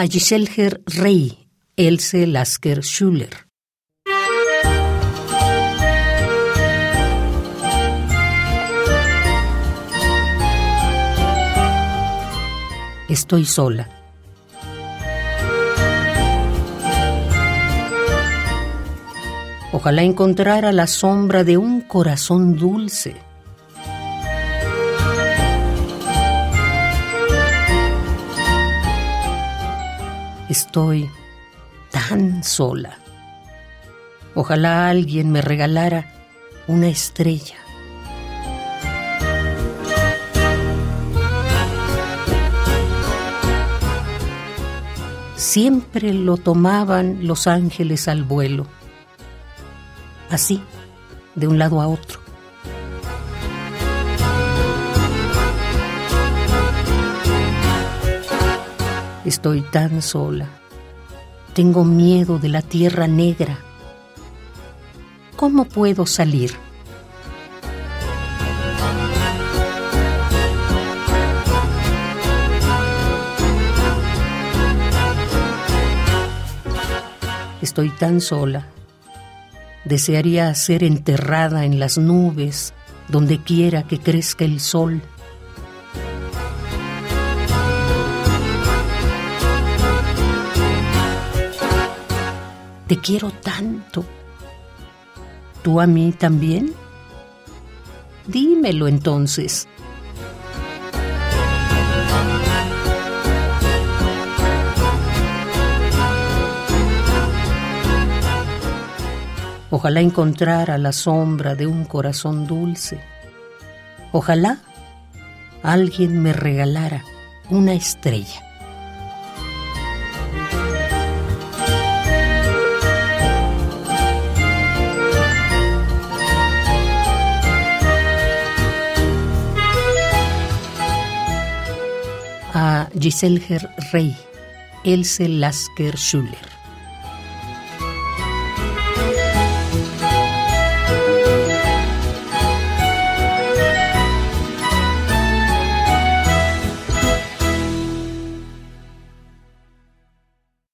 A Rey, Else Lasker Schuller. Estoy sola. Ojalá encontrara la sombra de un corazón dulce. Estoy tan sola. Ojalá alguien me regalara una estrella. Siempre lo tomaban los ángeles al vuelo así, de un lado a otro. Estoy tan sola. Tengo miedo de la tierra negra. ¿Cómo puedo salir? Estoy tan sola Desearía ser enterrada en las nubes, donde quiera que crezca el sol. Te quiero tanto. ¿Tú a mí también? Dímelo entonces. Ojalá encontrara la sombra de un corazón dulce. Ojalá alguien me regalara una estrella. A Giselher Rey, Else Lasker Schuller.